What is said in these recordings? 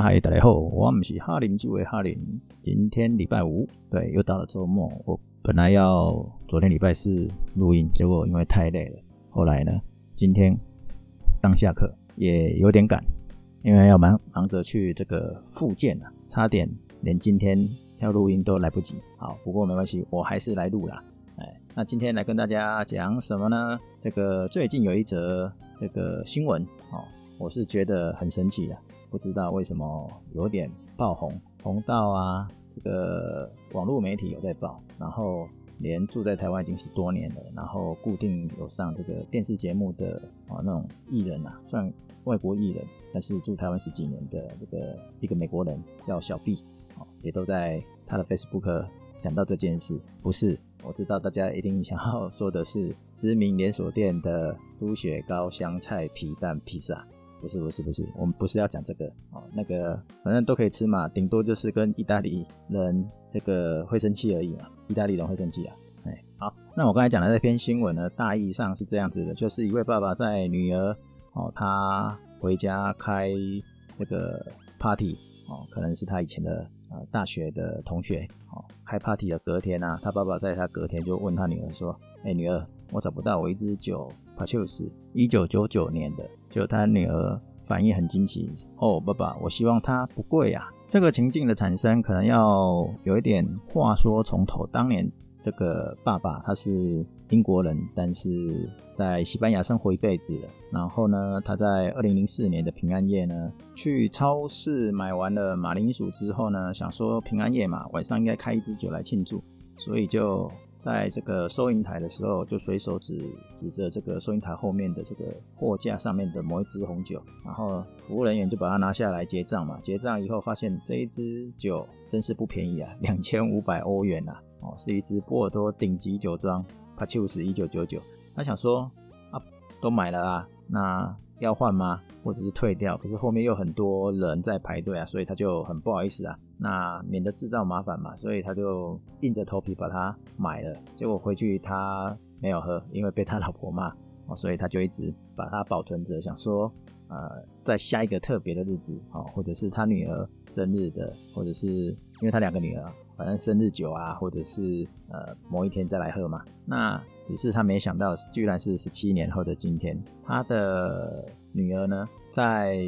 嗨，大家好，我们是哈林聚会哈林。今天礼拜五，对，又到了周末。我本来要昨天礼拜四录音，结果因为太累了，后来呢，今天刚下课，也有点赶，因为要忙忙着去这个复健啊，差点连今天要录音都来不及。好，不过没关系，我还是来录啦。哎，那今天来跟大家讲什么呢？这个最近有一则这个新闻，哦，我是觉得很神奇的。不知道为什么有点爆红，红到啊，这个网络媒体有在报，然后连住在台湾已经十多年了，然后固定有上这个电视节目的啊那种艺人啊，算外国艺人，但是住台湾十几年的这个一个美国人叫小 B，哦，也都在他的 Facebook 讲到这件事。不是，我知道大家一定想要说的是知名连锁店的猪血糕香菜皮蛋披萨。不是不是不是，我们不是要讲这个哦，那个反正都可以吃嘛，顶多就是跟意大利人这个会生气而已嘛，意大利人会生气啊。哎，好，那我刚才讲的这篇新闻呢，大意上是这样子的，就是一位爸爸在女儿哦，他回家开那个 party 哦，可能是他以前的呃大学的同学哦，开 party 的隔天啊，他爸爸在他隔天就问他女儿说，哎，女儿，我找不到我一支酒。帕丘斯，一九九九年的，就他女儿反应很惊奇哦，爸爸，我希望它不贵啊。这个情境的产生，可能要有一点话说从头。当年这个爸爸他是英国人，但是在西班牙生活一辈子。然后呢，他在二零零四年的平安夜呢，去超市买完了马铃薯之后呢，想说平安夜嘛，晚上应该开一支酒来庆祝，所以就。在这个收银台的时候，就随手指指着这个收银台后面的这个货架上面的某一支红酒，然后服务人员就把它拿下来结账嘛。结账以后发现这一支酒真是不便宜啊，两千五百欧元呐！哦，是一支波尔多顶级酒庄，帕丘斯一九九九。他想说啊，都买了啊，那要换吗？或者是退掉？可是后面又很多人在排队啊，所以他就很不好意思啊。那免得制造麻烦嘛，所以他就硬着头皮把它买了。结果回去他没有喝，因为被他老婆骂哦，所以他就一直把它保存着，想说呃，在下一个特别的日子哦，或者是他女儿生日的，或者是因为他两个女儿，反正生日酒啊，或者是呃某一天再来喝嘛。那只是他没想到，居然是十七年后的今天，他的女儿呢在。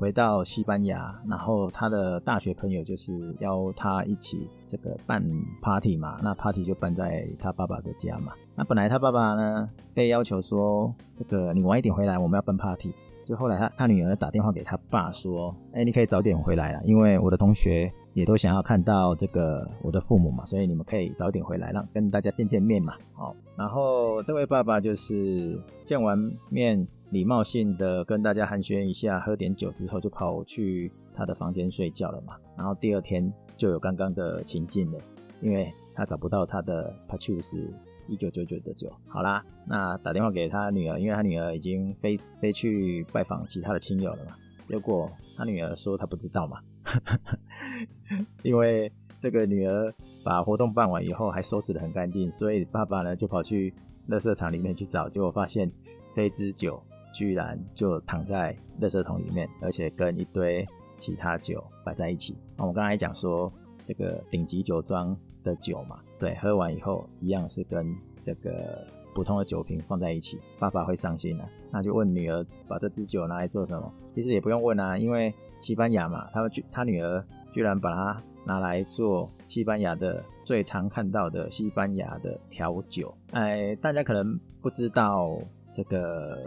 回到西班牙，然后他的大学朋友就是邀他一起这个办 party 嘛，那 party 就办在他爸爸的家嘛。那本来他爸爸呢被要求说，这个你晚一点回来，我们要办 party。就后来他他女儿打电话给他爸说，哎，你可以早点回来了，因为我的同学也都想要看到这个我的父母嘛，所以你们可以早点回来，让跟大家见见面嘛。好，然后这位爸爸就是见完面。礼貌性的跟大家寒暄一下，喝点酒之后就跑去他的房间睡觉了嘛。然后第二天就有刚刚的情境了，因为他找不到他的 p a c h u s 一九九九的酒。好啦，那打电话给他女儿，因为他女儿已经飞飞去拜访其他的亲友了嘛。结果他女儿说他不知道嘛，因为这个女儿把活动办完以后还收拾得很干净，所以爸爸呢就跑去垃圾场里面去找，结果发现这一支酒。居然就躺在垃圾桶里面，而且跟一堆其他酒摆在一起。那我刚才讲说，这个顶级酒庄的酒嘛，对，喝完以后一样是跟这个普通的酒瓶放在一起，爸爸会伤心的。那就问女儿，把这支酒拿来做什么？其实也不用问啊，因为西班牙嘛，他们居他女儿居然把它拿来做西班牙的最常看到的西班牙的调酒。哎，大家可能不知道这个。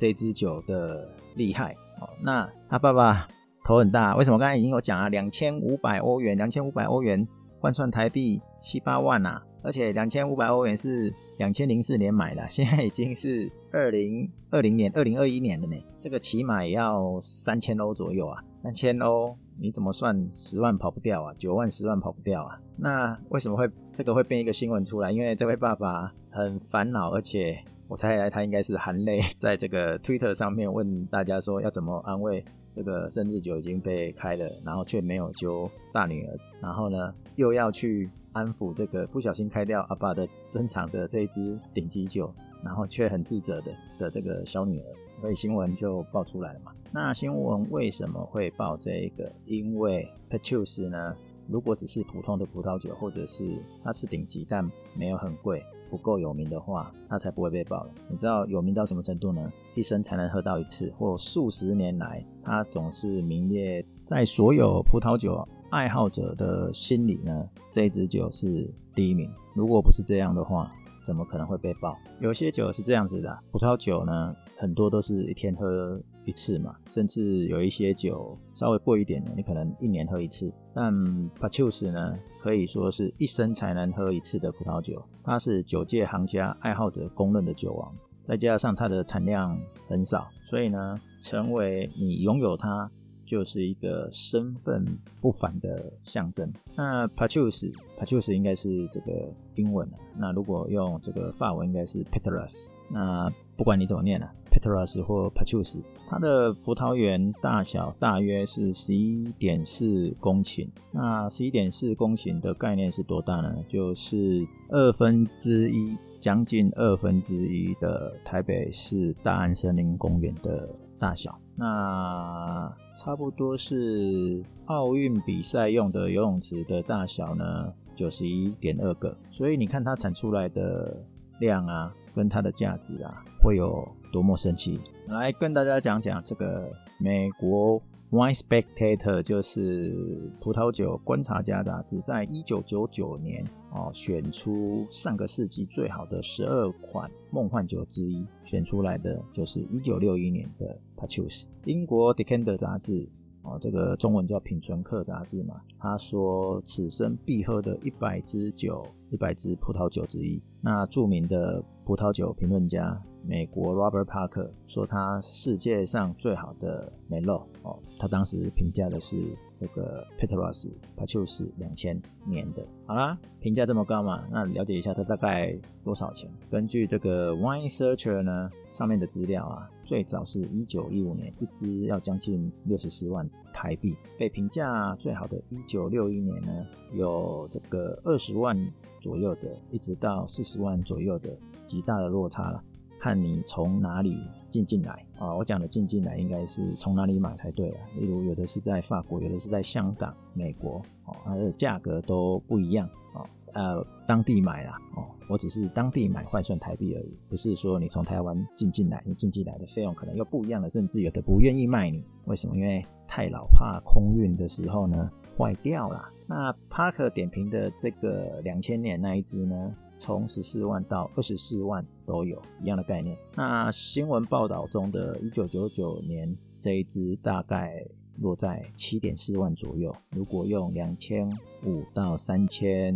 这支酒的厉害哦，那他爸爸头很大，为什么？刚才已经有讲啊，两千五百欧元，两千五百欧元换算台币七八万呐，而且两千五百欧元是两千零四年买的，现在已经是二零二零年、二零二一年了呢，这个起码也要三千欧左右啊，三千欧你怎么算十万跑不掉啊，九万十万跑不掉啊？那为什么会这个会变一个新闻出来？因为这位爸爸很烦恼，而且。我猜他应该是含泪 在这个 Twitter 上面问大家说要怎么安慰这个生日酒已经被开了，然后却没有揪大女儿，然后呢又要去安抚这个不小心开掉阿爸的珍藏的这一支顶级酒，然后却很自责的的这个小女儿。所以新闻就爆出来了嘛。那新闻为什么会报这个？因为 Petrus 呢，如果只是普通的葡萄酒，或者是它是顶级但没有很贵。不够有名的话，它才不会被爆了。你知道有名到什么程度呢？一生才能喝到一次，或数十年来，它总是名列在所有葡萄酒爱好者的心里呢。这一支酒是第一名。如果不是这样的话，怎么可能会被爆？有些酒是这样子的，葡萄酒呢，很多都是一天喝。一次嘛，甚至有一些酒稍微贵一点的，你可能一年喝一次。但 p a c h u s 呢，可以说是一生才能喝一次的葡萄酒。它是酒界行家爱好者公认的酒王，再加上它的产量很少，所以呢，成为你拥有它就是一个身份不凡的象征。那 p a c h u s p a c h u s 应该是这个英文那如果用这个法文，应该是 Petrus。那不管你怎么念啊 p e t r u s 或 Petrus，它的葡萄园大小大约是十一点四公顷。那十一点四公顷的概念是多大呢？就是二分之一，将近二分之一的台北市大安森林公园的大小。那差不多是奥运比赛用的游泳池的大小呢，九十一点二个。所以你看它产出来的量啊。跟它的价值啊，会有多么神奇？来跟大家讲讲这个美国 Wine Spectator，就是葡萄酒观察家杂志，在一九九九年哦，选出上个世纪最好的十二款梦幻酒之一，选出来的就是一九六一年的 p a c h u s 英国 Decanter 杂志。哦，这个中文叫《品醇客》杂志嘛，他说此生必喝的一百支酒，一百支葡萄酒之一。那著名的葡萄酒评论家，美国 Robert Parker 说他世界上最好的梅洛。哦，他当时评价的是。这个 Petrus Petrus 两千年的，好啦，评价这么高嘛，那了解一下它大概多少钱？根据这个 Wine Searcher 呢上面的资料啊，最早是一九一五年一支要将近六十四万台币，被评价最好的一九六一年呢有这个二十万左右的，一直到四十万左右的极大的落差了，看你从哪里。进进来啊！我讲的进进来应该是从哪里买才对啊？例如有的是在法国，有的是在香港、美国哦，它的价格都不一样哦。呃，当地买啦哦，我只是当地买换算台币而已，不是说你从台湾进进来，你进进来的费用可能又不一样了，甚至有的不愿意卖你。为什么？因为太老，怕空运的时候呢坏掉了。那帕克点评的这个两千年那一支呢？从十四万到二十四万都有一样的概念。那新闻报道中的一九九九年这一支大概落在七点四万左右。如果用两千五到三千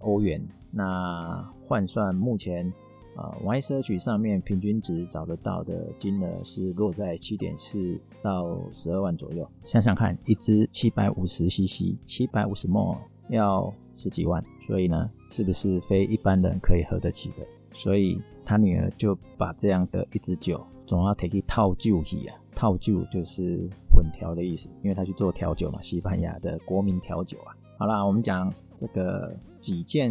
欧元，那换算目前啊 Y 社区上面平均值找得到的金额是落在七点四到十二万左右。想想看，一支七百五十 CC，七百五十 ml 要十几万，所以呢？是不是非一般人可以喝得起的？所以他女儿就把这样的一支酒，总要 take 套酒去啊，套酒就是混调的意思，因为他去做调酒嘛，西班牙的国民调酒啊。好啦，我们讲这个几件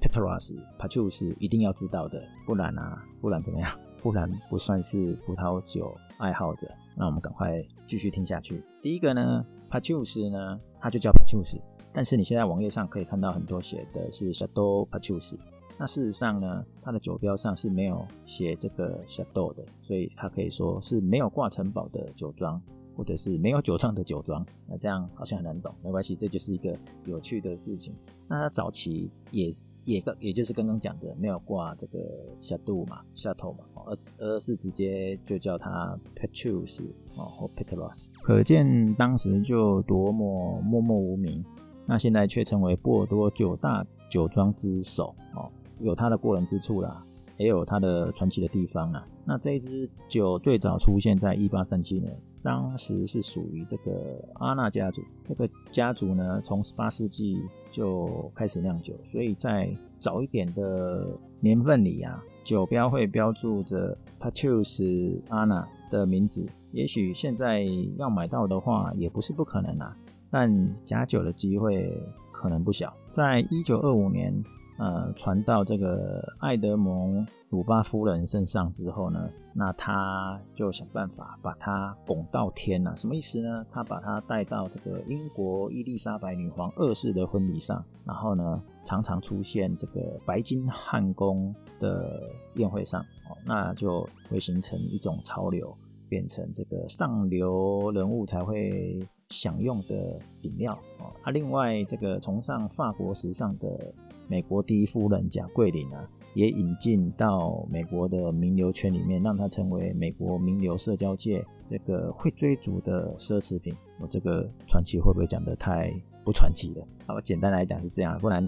Petrus Petrus 一定要知道的，不然啊，不然怎么样？不然不算是葡萄酒爱好者。那我们赶快继续听下去。第一个呢，Petrus 呢，它就叫 Petrus。但是你现在网页上可以看到很多写的是 shado Petrus，那事实上呢，它的酒标上是没有写这个 Shadow 的，所以它可以说是没有挂城堡的酒庄，或者是没有酒庄的酒庄。那这样好像很难懂，没关系，这就是一个有趣的事情。那它早期也是也个，也就是刚刚讲的没有挂这个 Shadow 嘛，Shadow 嘛，而是而是直接就叫它 Petrus 哦或 Petrus，可见当时就多么默默无名。那现在却成为波尔多九大酒庄之首哦，有它的过人之处啦，也有它的传奇的地方啊。那这一支酒最早出现在一八三七年，当时是属于这个阿纳家族。这个家族呢，从十八世纪就开始酿酒，所以在早一点的年份里啊，酒标会标注着 Patrus Anna 的名字。也许现在要买到的话，也不是不可能啊。但假酒的机会可能不小。在一九二五年呃传到这个爱德蒙鲁巴夫人身上之后呢，那他就想办法把他拱到天了。什么意思呢？他把他带到这个英国伊丽莎白女皇二世的婚礼上，然后呢，常常出现这个白金汉宫的宴会上，哦，那就会形成一种潮流，变成这个上流人物才会。享用的饮料哦，啊，另外这个崇尚法国时尚的美国第一夫人贾桂林啊，也引进到美国的名流圈里面，让它成为美国名流社交界这个会追逐的奢侈品。我这个传奇会不会讲的太不传奇了？好，简单来讲是这样，不然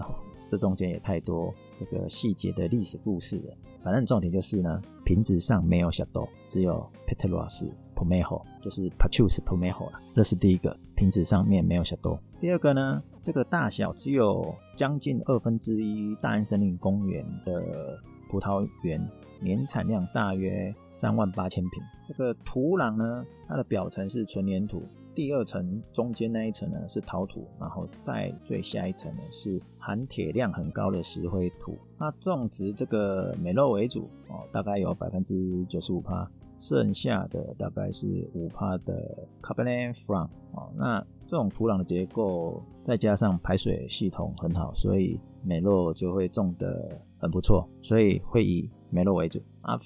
这中间也太多这个细节的历史故事了。反正重点就是呢，瓶子上没有小豆，只有 Petros。p o m e j o 就是 Pachus p o m e j o 了，这是第一个瓶子上面没有小豆。第二个呢，这个大小只有将近二分之一大安森林公园的葡萄园，年产量大约三万八千瓶。这个土壤呢，它的表层是纯粘土，第二层中间那一层呢是陶土，然后再最下一层呢是含铁量很高的石灰土。它种植这个美肉为主哦，大概有百分之九十五趴。剩下的大概是五帕的 Cabernet Franc 哦，那这种土壤的结构再加上排水系统很好，所以美洛就会种的很不错，所以会以美洛为主啊。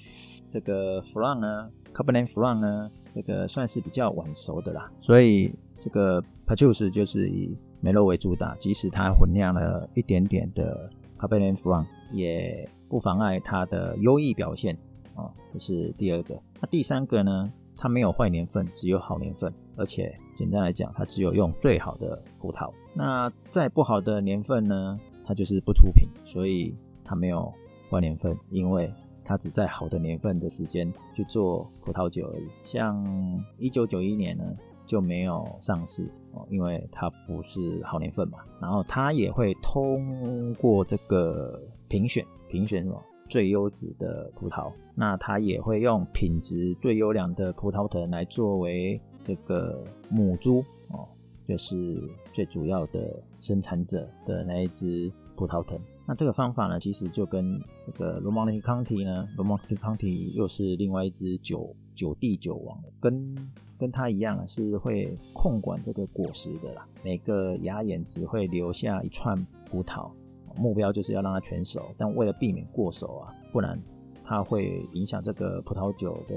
这个 f r a n 呢，Cabernet Franc 呢，这个算是比较晚熟的啦，所以这个 Pachus 就是以美洛为主打，即使它混酿了一点点的 Cabernet Franc，也不妨碍它的优异表现。啊，这是第二个。那第三个呢？它没有坏年份，只有好年份。而且简单来讲，它只有用最好的葡萄。那再不好的年份呢？它就是不出品。所以它没有坏年份，因为它只在好的年份的时间去做葡萄酒而已。像一九九一年呢，就没有上市哦，因为它不是好年份嘛。然后它也会通过这个评选，评选什么？最优质的葡萄，那它也会用品质最优良的葡萄藤来作为这个母猪哦，就是最主要的生产者的那一只葡萄藤。那这个方法呢，其实就跟这个罗蒙蒂康提呢，罗蒙蒂康提又是另外一只酒酒地酒王，跟跟它一样是会控管这个果实的啦，每个芽眼只会留下一串葡萄。目标就是要让它全熟，但为了避免过熟啊，不然它会影响这个葡萄酒的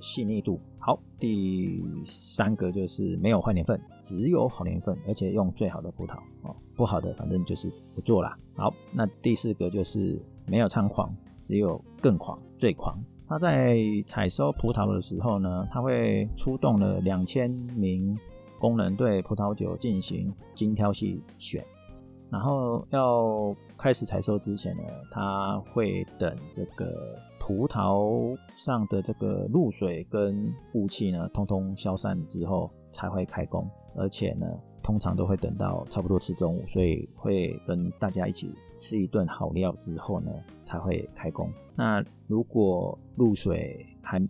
细腻度。好，第三个就是没有坏年份，只有好年份，而且用最好的葡萄哦，不好的反正就是不做啦。好，那第四个就是没有猖狂，只有更狂，最狂。他在采收葡萄的时候呢，他会出动了两千名工人对葡萄酒进行精挑细选。然后要开始采收之前呢，他会等这个葡萄上的这个露水跟雾气呢，通通消散之后才会开工。而且呢，通常都会等到差不多吃中午，所以会跟大家一起吃一顿好料之后呢，才会开工。那如果露水还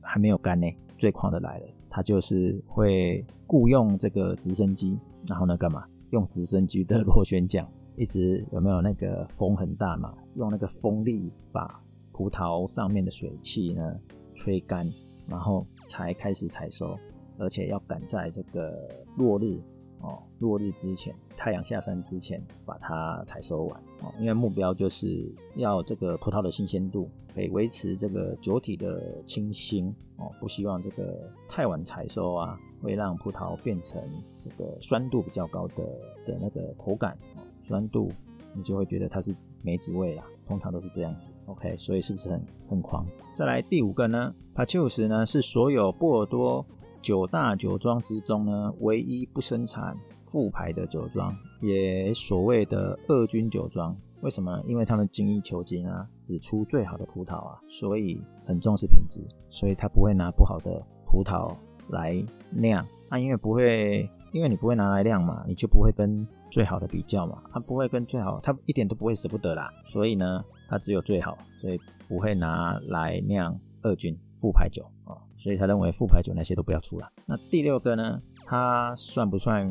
还没有干呢，最狂的来了，他就是会雇佣这个直升机，然后呢干嘛？用直升机的螺旋桨，一直有没有那个风很大嘛？用那个风力把葡萄上面的水汽呢吹干，然后才开始采收，而且要赶在这个落日哦，落日之前，太阳下山之前把它采收完哦。因为目标就是要这个葡萄的新鲜度可以维持这个酒体的清新哦，不希望这个太晚采收啊。会让葡萄变成这个酸度比较高的的那个口感，酸度你就会觉得它是梅子味啦，通常都是这样子。OK，所以是不是很很狂？再来第五个呢 p a c h u s 呢是所有波尔多九大酒庄之中呢唯一不生产副牌的酒庄，也所谓的二军酒庄。为什么？因为他们精益求精啊，只出最好的葡萄啊，所以很重视品质，所以他不会拿不好的葡萄。来酿，那因为不会，因为你不会拿来酿嘛，你就不会跟最好的比较嘛，他不会跟最好，他一点都不会舍不得啦，所以呢，他只有最好，所以不会拿来酿二军副牌酒啊，所以他认为副牌酒那些都不要出了。那第六个呢，它算不算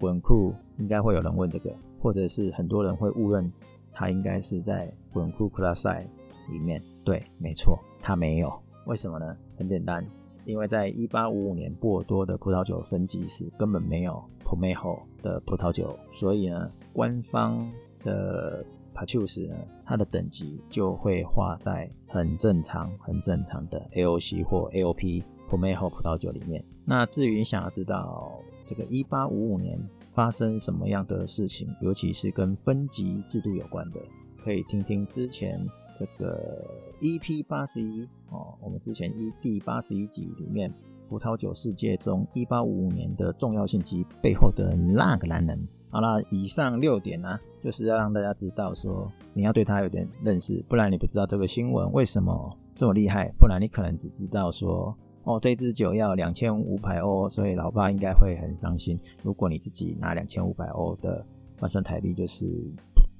滚库？应该会有人问这个，或者是很多人会误认它应该是在本库克拉赛里面。对，没错，它没有。为什么呢？很简单，因为在一八五五年波尔多的葡萄酒分级时根本没有 Pomelo 的葡萄酒，所以呢，官方的 p a c h u s 呢，它的等级就会画在很正常、很正常的 AOC 或 AOP Pomelo 葡萄酒里面。那至于你想要知道这个一八五五年发生什么样的事情，尤其是跟分级制度有关的，可以听听之前这个 EP 八十一哦，我们之前一第八十一集里面葡萄酒世界中一八五五年的重要性及背后的那个男人。好了，以上六点呢，就是要让大家知道说，你要对他有点认识，不然你不知道这个新闻为什么这么厉害，不然你可能只知道说，哦，这支酒要两千五百欧，所以老爸应该会很伤心。如果你自己拿两千五百欧的换算台币就是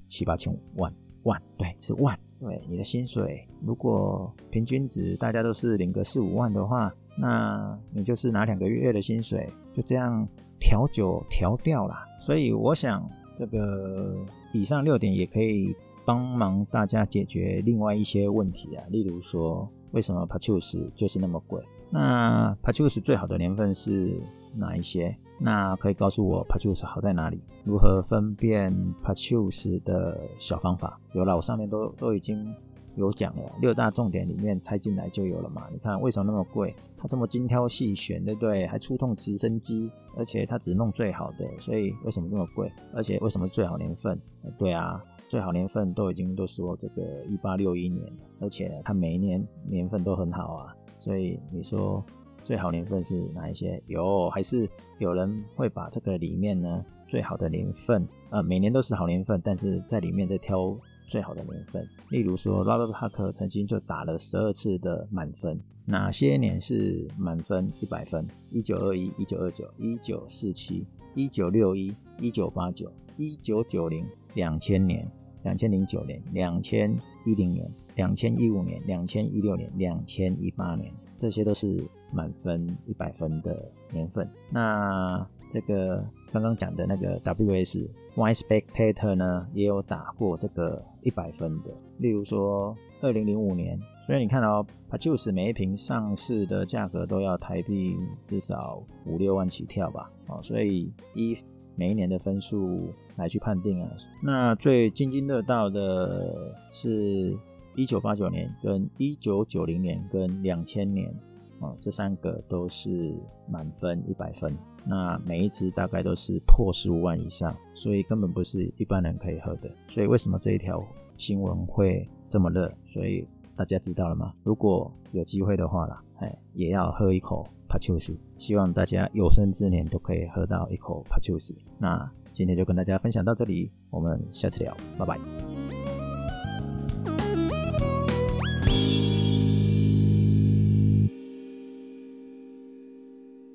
七八千万万，对，是万，对，你的薪水如果平均值大家都是领个四五万的话，那你就是拿两个月的薪水，就这样调酒调掉啦。所以我想，这个以上六点也可以帮忙大家解决另外一些问题啊。例如说，为什么 p a c h u s 就是那么贵？那 p a c h u s 最好的年份是哪一些？那可以告诉我 p a c h u s 好在哪里？如何分辨 p a c h u s 的小方法？有了，我上面都都已经。有讲了，六大重点里面拆进来就有了嘛？你看为什么那么贵？它这么精挑细选，对不对？还触痛直升机，而且它只弄最好的，所以为什么那么贵？而且为什么最好年份？对啊，最好年份都已经都说这个一八六一年，而且它每一年年份都很好啊，所以你说最好年份是哪一些？有还是有人会把这个里面呢最好的年份？呃，每年都是好年份，但是在里面再挑。最好的年份，例如说，Robert Parker 曾经就打了十二次的满分。哪些年是满分一百分？一九二一、一九二九、一九四七、一九六一、一九八九、一九九零、两千年、两千零九年、两千一零年、两千一五年、两千一六年、两千一八年，这些都是满分一百分的年份。那这个刚刚讲的那个 WS Y Spectator 呢，也有打过这个一百分的。例如说，二零零五年，所以你看到 p a c h u s 每一瓶上市的价格都要台币至少五六万起跳吧？哦，所以依每一年的分数来去判定啊。那最津津乐道的是一九八九年、跟一九九零年、跟两千年。哦，这三个都是满分一百分，那每一支大概都是破十五万以上，所以根本不是一般人可以喝的。所以为什么这一条新闻会这么热？所以大家知道了吗？如果有机会的话啦，哎，也要喝一口帕丘斯。希望大家有生之年都可以喝到一口帕丘斯。那今天就跟大家分享到这里，我们下次聊，拜拜。